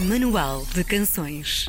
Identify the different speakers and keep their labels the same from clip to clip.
Speaker 1: Manual de Canções.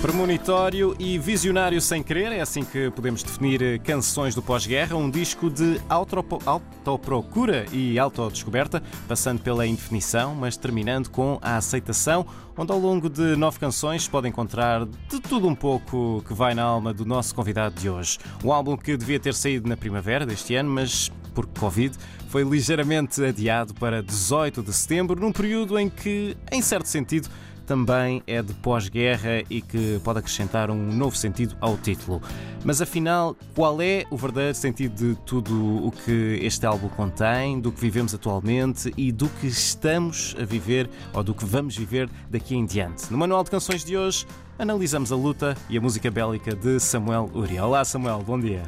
Speaker 2: Premonitório e visionário sem querer, é assim que podemos definir Canções do Pós-Guerra, um disco de autoprocura e autodescoberta, passando pela indefinição, mas terminando com a aceitação, onde ao longo de nove canções pode encontrar de tudo um pouco que vai na alma do nosso convidado de hoje. Um álbum que devia ter saído na primavera deste ano, mas por Covid, foi ligeiramente adiado para 18 de setembro, num período em que, em certo sentido, também é de pós-guerra e que pode acrescentar um novo sentido ao título. Mas afinal, qual é o verdadeiro sentido de tudo o que este álbum contém, do que vivemos atualmente e do que estamos a viver ou do que vamos viver daqui em diante? No Manual de Canções de hoje, analisamos a luta e a música bélica de Samuel Uri. Olá, Samuel, bom dia.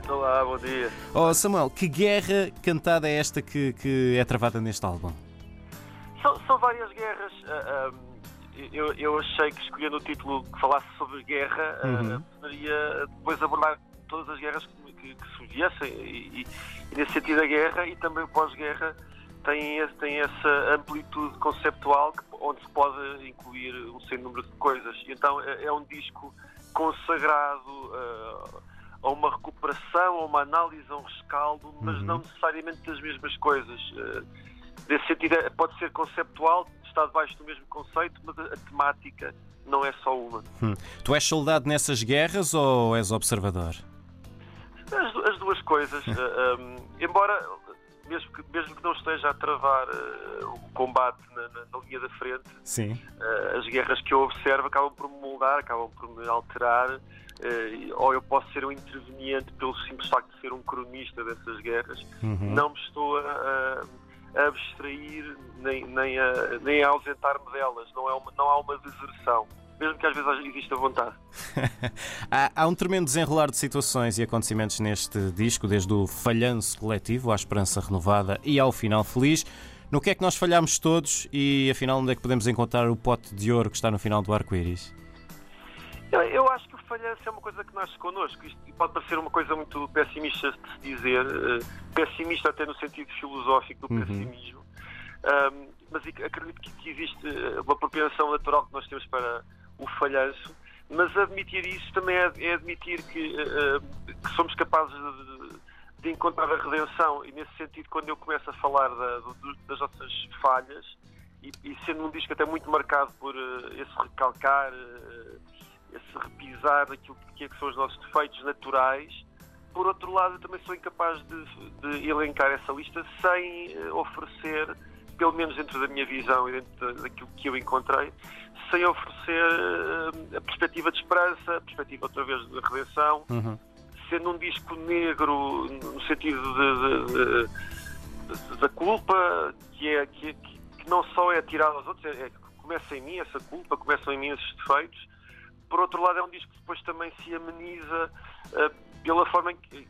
Speaker 3: Bom dia.
Speaker 2: Oh, Samuel, que guerra cantada é esta que, que é travada neste álbum?
Speaker 3: São, são várias guerras. ah, ah, eu, eu achei que escolhendo o título que falasse sobre guerra, ah,
Speaker 2: Uhum.
Speaker 3: poderia depois abordar todas as guerras que, que, que se viessem. E, e- e nesse sentido, a guerra e também o pós-guerra tem, esse- tem essa amplitude conceptual que- onde se pode incluir um sem número de coisas. Então é, é um disco consagrado. ah, a uma recuperação, a uma análise, a um rescaldo, mas
Speaker 2: Uhum.
Speaker 3: não necessariamente das mesmas coisas. Ah, Nesse sentido, é- pode ser conceptual, está debaixo do mesmo conceito, mas a, temática não é só uma.
Speaker 2: Hum. Tu és soldado nessas guerras ou és observador?
Speaker 3: As, as duas coisas, eh, um, embora, mesmo que, mesmo que não esteja a travar eh, o combate na, na- na linha da frente, eh, as guerras que eu observo acabam por me moldar, acabam por me alterar, e- ou eu posso ser um interveniente pelo simples facto de ser um cronista dessas guerras.
Speaker 2: Uhum.
Speaker 3: não me estou a, a- abstrair nem, nem, a, nem a ausentar-me delas. Não, é uma, não há uma deserção. Mesmo que às vezes exista vontade.
Speaker 2: Há, há um tremendo desenrolar de situações e acontecimentos neste disco, desde o falhanço coletivo à esperança renovada e ao final feliz. No que é que nós falhámos todos e afinal onde é que podemos encontrar o pote de ouro que está no final do arco-íris?
Speaker 3: Falhanço é uma coisa que nasce connosco. Isto pode parecer uma coisa muito pessimista de se dizer, eh, pessimista até no sentido filosófico do
Speaker 2: Uhum.
Speaker 3: pessimismo. Ahm, mas ac- acredito que, existe eh, uma propensão natural que nós temos para o falhanço, mas admitir isso também é, é admitir que, eh, que somos capazes de, de encontrar a redenção. E nesse sentido, quando eu começo a falar da- do- das nossas falhas, e, e sendo um disco até muito marcado por esse recalcar, esse repisar daquilo que, é que são os nossos defeitos naturais, por outro lado, eu também sou incapaz de, de elencar essa lista sem eh, oferecer, pelo menos dentro da minha visão e dentro da- daquilo que eu encontrei, sem oferecer eh, a perspectiva de esperança, a perspectiva outra vez de redenção,
Speaker 2: Uhum.
Speaker 3: sendo um disco negro no sentido da culpa, que, é, que, que não só é tirada aos outros, é, é começa em mim essa culpa, começam em mim esses defeitos. Por outro lado, é um disco que depois também se ameniza eh, pela forma em que,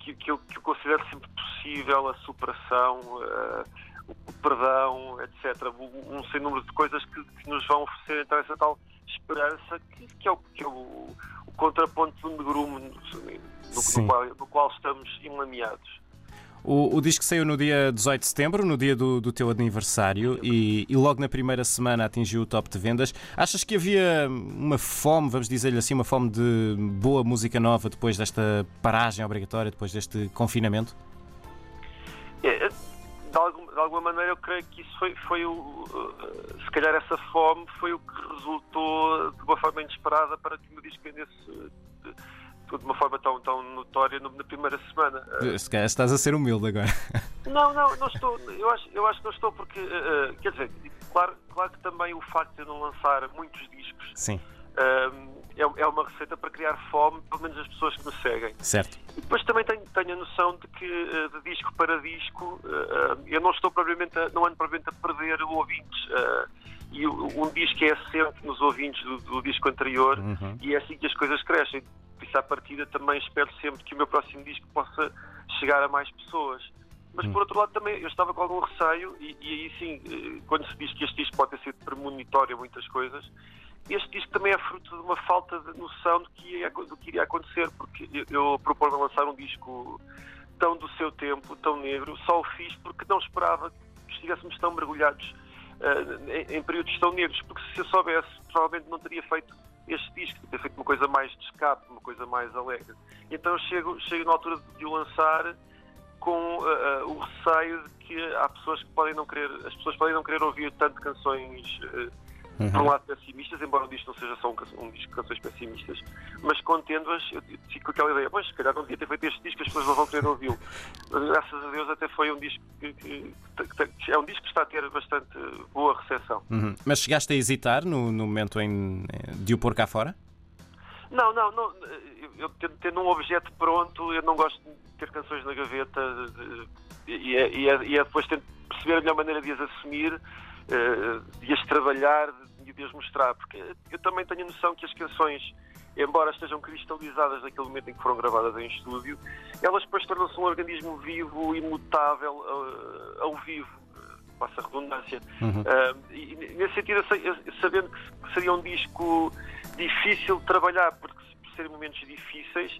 Speaker 3: que, que eu, que eu considero sempre possível a superação, eh, o, perdão, etc. Um, sem número de coisas que, que nos vão oferecer então essa tal esperança que, que é, o, que é o, o contraponto do negrume no qual, no qual estamos enlameados.
Speaker 2: O, o disco saiu no dia 18 de setembro, no dia do, do teu aniversário, e, e logo na primeira semana atingiu o top de vendas. Achas que havia uma fome, vamos dizer-lhe assim, uma fome de boa música nova depois desta paragem obrigatória, depois deste confinamento?
Speaker 3: É, De, algum- de alguma maneira, eu creio que isso foi, foi o. Se calhar essa fome foi o que resultou de uma forma inesperada para que o meu disco vendesse de, uma forma tão, tão notória no- na primeira semana.
Speaker 2: Se calhar estás a ser humilde agora.
Speaker 3: Não, não, não estou. Eu acho, eu acho que não estou porque, uh, quer dizer, claro, claro que também o facto de eu não lançar muitos discos
Speaker 2: Sim,
Speaker 3: uh, é, é uma receita para criar fome, pelo menos as pessoas que me seguem.
Speaker 2: certo.
Speaker 3: E depois também tenho, tenho a noção de que eh, de disco para disco eu não estou propriamente a, não ando propriamente a perder ouvintes. e um disco é assente nos ouvintes do, do disco anterior
Speaker 2: Uhum.
Speaker 3: e é assim que as coisas crescem. Isso, à partida, também espero sempre que o meu próximo disco possa chegar a mais pessoas. Mas, por outro lado, também eu estava com algum receio, e, e aí sim, eh, quando se diz que este disco pode ter sido premonitório a muitas coisas, este disco também é fruto de uma falta de noção do que, ia, do que iria acontecer, porque eu, eu propor-me lançar um disco tão do seu tempo, tão negro, só o fiz porque não esperava que estivéssemos tão mergulhados em, em, períodos tão negros, porque se eu soubesse, provavelmente não teria feito este disco, teria feito uma coisa mais de escape, uma coisa mais alegre. Então chego, chego na altura de o lançar com uh, o receio de que há pessoas que podem não querer, as pessoas podem não querer ouvir tanto canções uh, uhum. por um lado pessimistas, embora o disco não seja só um, um disco de canções pessimistas, mas contendo-as, eu fico com aquela ideia, pois, se calhar não devia ter feito este disco, as pessoas não vão querer ouvi-lo. Graças a Deus até foi um disco que, que, que, é um disco que está a ter bastante boa recepção.
Speaker 2: Uhum. Mas chegaste a hesitar no, no momento em, de o pôr cá fora?
Speaker 3: Não, não, não eu tendo um objeto pronto, eu não gosto de ter canções na gaveta e, é, e, é, e é depois tento perceber a melhor maneira de as assumir, eh, de as trabalhar, e de as mostrar, porque eu também tenho a noção que as canções, embora estejam cristalizadas naquele momento em que foram gravadas em estúdio, elas depois tornam-se um organismo vivo, imutável, uh, ao vivo, passa a redundância. Uhum. Uh, e nesse sentido, sabendo que seria um disco difícil de trabalhar, porque por serem momentos difíceis,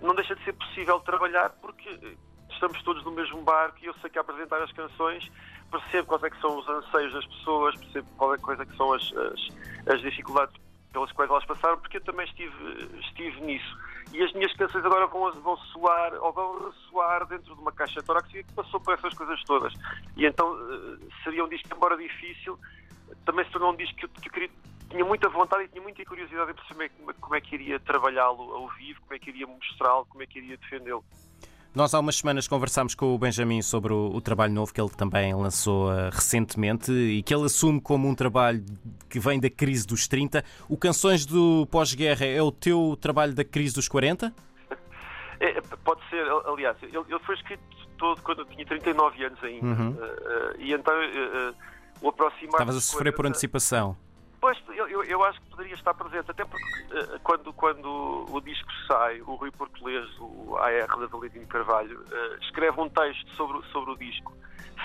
Speaker 3: não deixa de ser possível trabalhar porque estamos todos no mesmo barco e eu sei que a apresentar as canções percebo quais é que são os anseios das pessoas, percebo qual é coisa que são as, as, as, dificuldades pelas quais elas passaram, porque eu também estive, estive nisso. E as minhas canções agora vão, vão soar ou vão ressoar dentro de uma caixa torácica que passou por essas coisas todas. E então eh, seria um disco, embora difícil, também se tornou um disco que eu, que eu queria, tinha muita vontade e tinha muita curiosidade em perceber como, como é que iria trabalhá-lo ao vivo, como é que iria mostrá-lo, como é que iria defendê-lo.
Speaker 2: Nós há umas semanas conversámos com o Benjamin sobre o, o trabalho novo que ele também lançou uh, recentemente e que ele assume como um trabalho que vem da crise dos 30. O Canções do Pós-Guerra é o teu trabalho da crise dos 40?
Speaker 3: É, pode ser, aliás, ele, ele, foi escrito todo quando eu tinha 39 anos ainda. Uhum. Uh, uh, e então o aproximar.
Speaker 2: Estavas a sofrer 40... por antecipação.
Speaker 3: Pois, eu, eu acho que poderia estar presente, até porque uh, quando, quando o disco sai, o Rui Português, o AR da Valentino Carvalho, uh, escreve um texto sobre, sobre o disco,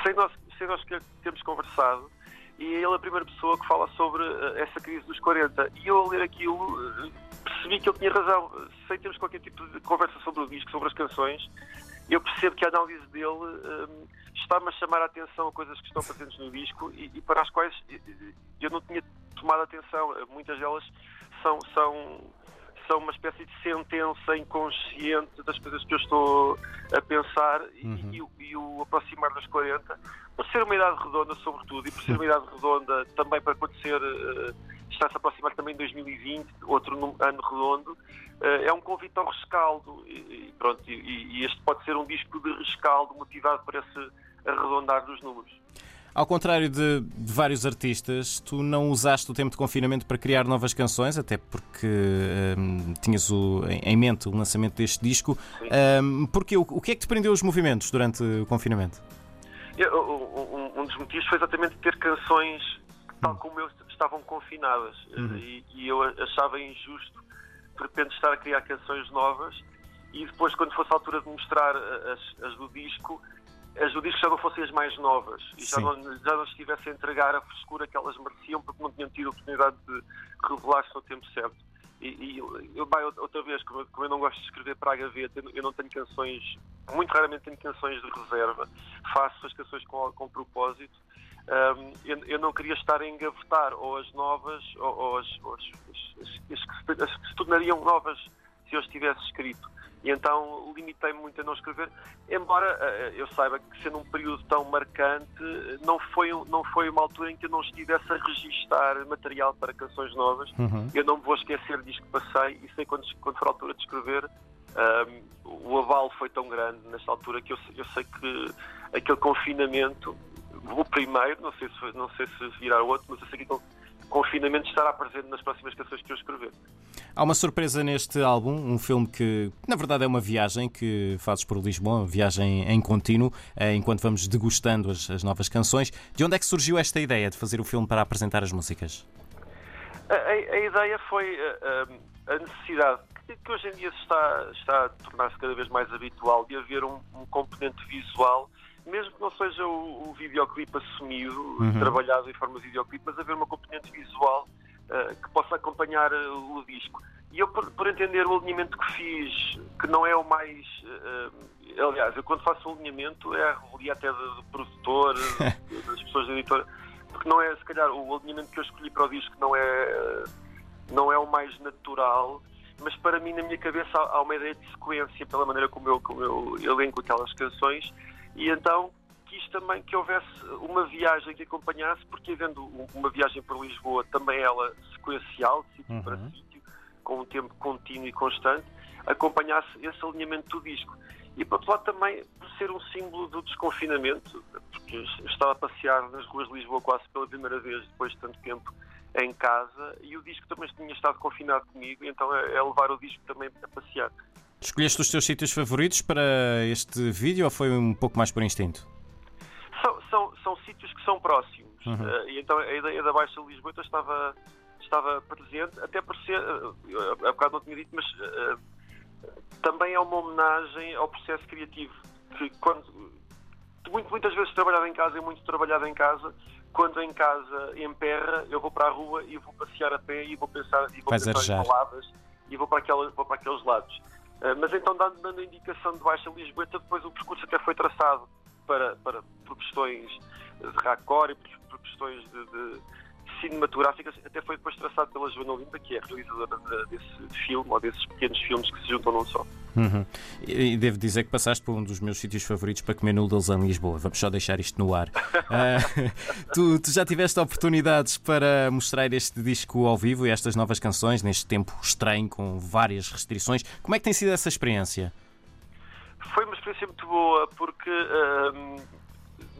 Speaker 3: sem nós, sem nós termos conversado, e é ele a primeira pessoa que fala sobre uh, essa crise dos 40. E eu, a ler aquilo, percebi que ele tinha razão, sem termos qualquer tipo de conversa sobre o disco, sobre as canções, eu percebo que a análise dele um, está-me a chamar a atenção a coisas que estão presentes no disco e, e para as quais eu não tinha tomado atenção. Muitas delas são, são, são uma espécie de sentença inconsciente das coisas que eu estou a pensar uhum. e, e, o aproximar dos 40, por ser uma idade redonda, sobretudo, e por ser uma idade redonda também para acontecer, uh, está-se a aproximar também em 2020, outro ano redondo, uh, é um convite ao rescaldo. E, pronto, e, e este pode ser um disco de rescaldo motivado por esse arredondar dos números.
Speaker 2: Ao contrário de, de, vários artistas, tu não usaste o tempo de confinamento para criar novas canções, até porque um, tinhas o, em mente o lançamento deste disco. Um, porque o, o, que é que te prendeu os movimentos durante o confinamento?
Speaker 3: Eu, um, um, dos motivos foi exatamente ter canções tal como eu estavam confinadas uhum. e, e, eu achava injusto de repente estar a criar canções novas e depois quando fosse a altura de mostrar as, as do disco as disco já não fossem as mais novas e já não, já não estivesse a entregar a frescura que elas mereciam porque não tinham tido a oportunidade de revelar-se no tempo certo. E, e eu, bem, outra vez, como eu, como eu, não gosto de escrever para a gaveta, eu não tenho canções, muito raramente tenho canções de reserva, faço as canções com, com propósito. Um, eu, eu, não queria estar a engavetar ou as novas ou, ou as, ou as, as, as, que se, as que se tornariam novas se eu as tivesse escrito e então limitei-me muito a não escrever, embora uh, eu saiba que sendo um período tão marcante, não foi, não foi uma altura em que eu não estivesse a registar material para canções novas. Uhum. Eu não me vou esquecer disto que passei e sei quando, quando for a altura de escrever, um, o avalo foi tão grande nesta altura que eu, eu sei que aquele confinamento, o primeiro, não sei se, não sei se virá outro, mas eu sei que aquele confinamento estará presente nas próximas canções que eu escrever.
Speaker 2: Há uma surpresa neste álbum, um filme que, na verdade, é uma viagem que fazes por Lisboa, viagem em contínuo, eh, enquanto vamos degustando as, as novas canções. De onde é que surgiu esta ideia de fazer o filme para apresentar as músicas?
Speaker 3: A, a, a ideia foi a, eh, eh, a necessidade que, que, hoje em dia está, está a tornar-se cada vez mais habitual de haver um, um componente visual mesmo que não seja o, o videoclipe assumido, uhum. trabalhado em forma de videoclipe, mas haver uma componente visual uh, que possa acompanhar uh, o disco. E eu, por, por, entender o alinhamento que fiz, que não é o mais. Uh, aliás, eu quando faço o alinhamento é a revelia até do, produtor, das pessoas da editora. porque não é, se calhar, o alinhamento que eu escolhi para o disco não é, não é o mais natural, mas para mim, na minha cabeça, há uma ideia de sequência pela maneira como eu, como eu elenco aquelas canções, e então quis também que houvesse uma viagem que acompanhasse, porque havendo uma viagem por Lisboa, também ela sequencial, de sítio uhum. para sítio, com um tempo contínuo e constante, acompanhasse esse alinhamento do disco. E, por outro lado, também por ser um símbolo do desconfinamento, porque estava a passear nas ruas de Lisboa quase pela primeira vez depois de tanto tempo em casa e o disco também tinha estado confinado comigo, então é, é levar o disco também a passear.
Speaker 2: Escolheste os teus sítios favoritos para este vídeo ou foi um pouco mais por instinto?
Speaker 3: São, são, são sítios que são próximos. Uhum. Uh, e então a ideia da Baixa Lisboa estava, estava presente, até por ser, uh, há bocado não tinha dito, mas uh, também é uma homenagem ao processo criativo. Que quando, muito, muitas vezes trabalhado em casa e muito trabalhado em casa, quando em casa emperra, eu vou para a rua e vou passear a pé e vou pensar, e vou pensar em palavras e vou para, aquela, vou para aqueles lados. Uh, mas então, dando a indicação de Baixa Lisboeta, depois o percurso até foi traçado para, para, por questões de raccord e por, por questões de, de cinematográficas, até foi depois traçado pela Joana Limpa, que é a realizadora desse filme, ou desses pequenos filmes que se juntam num só.
Speaker 2: Uhum. E devo dizer que passaste por um dos meus sítios favoritos para comer noodles em Lisboa. Vamos só deixar isto no ar. uh, tu, tu, já tiveste oportunidades para mostrar este disco ao vivo e estas novas canções neste tempo estranho, com várias restrições. Como é que tem sido essa experiência?
Speaker 3: Foi uma experiência muito boa, porque. Uh,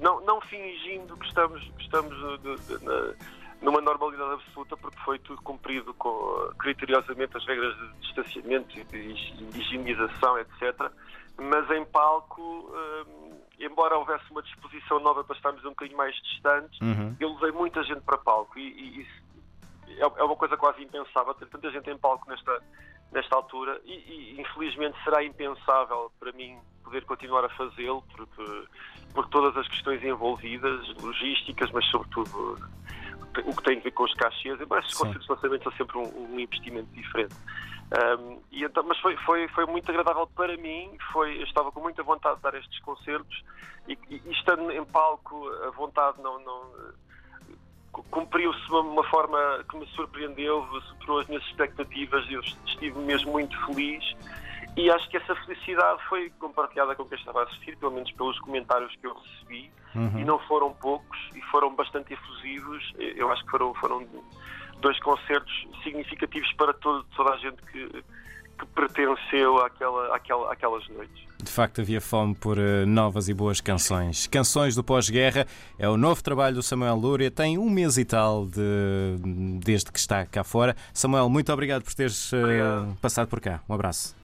Speaker 3: não, não fingindo que estamos, que estamos de, de, de, numa normalidade absoluta, porque foi tudo cumprido com, criteriosamente as regras de distanciamento e de higienização, etc. Mas em palco, hum, embora houvesse uma disposição nova para estarmos um bocadinho mais distantes, uhum. eu levei muita gente para palco e, e isso é, é uma coisa quase impensável ter tanta gente em palco nesta, nesta altura e, e infelizmente será impensável para mim poder continuar a fazê-lo porque, por todas as questões envolvidas, logísticas, mas sobretudo o que tem a ver com os cachês, embora esses concertos de lançamento são sempre um, um investimento diferente. Um, e então, mas foi, foi, foi muito agradável para mim, foi, eu estava com muita vontade de dar estes concertos e, e, e estando em palco, a vontade não, não cumpriu-se de uma, uma, forma que me surpreendeu, superou as minhas expectativas, eu estive mesmo muito feliz e acho que essa felicidade foi compartilhada com quem estava a assistir, pelo menos pelos comentários que eu recebi, uhum. e não foram poucos, e foram bastante efusivos. Eu acho que foram, foram dois concertos significativos para todo, toda a gente que, que pertenceu àquela, àquela, àquelas noites.
Speaker 2: De facto, havia fome por uh, novas e boas canções. Canções do pós-guerra é o novo trabalho do Samuel Lúria. Tem um mês e tal de, desde que está cá fora. Samuel, muito obrigado por teres uh, passado por cá. Um abraço.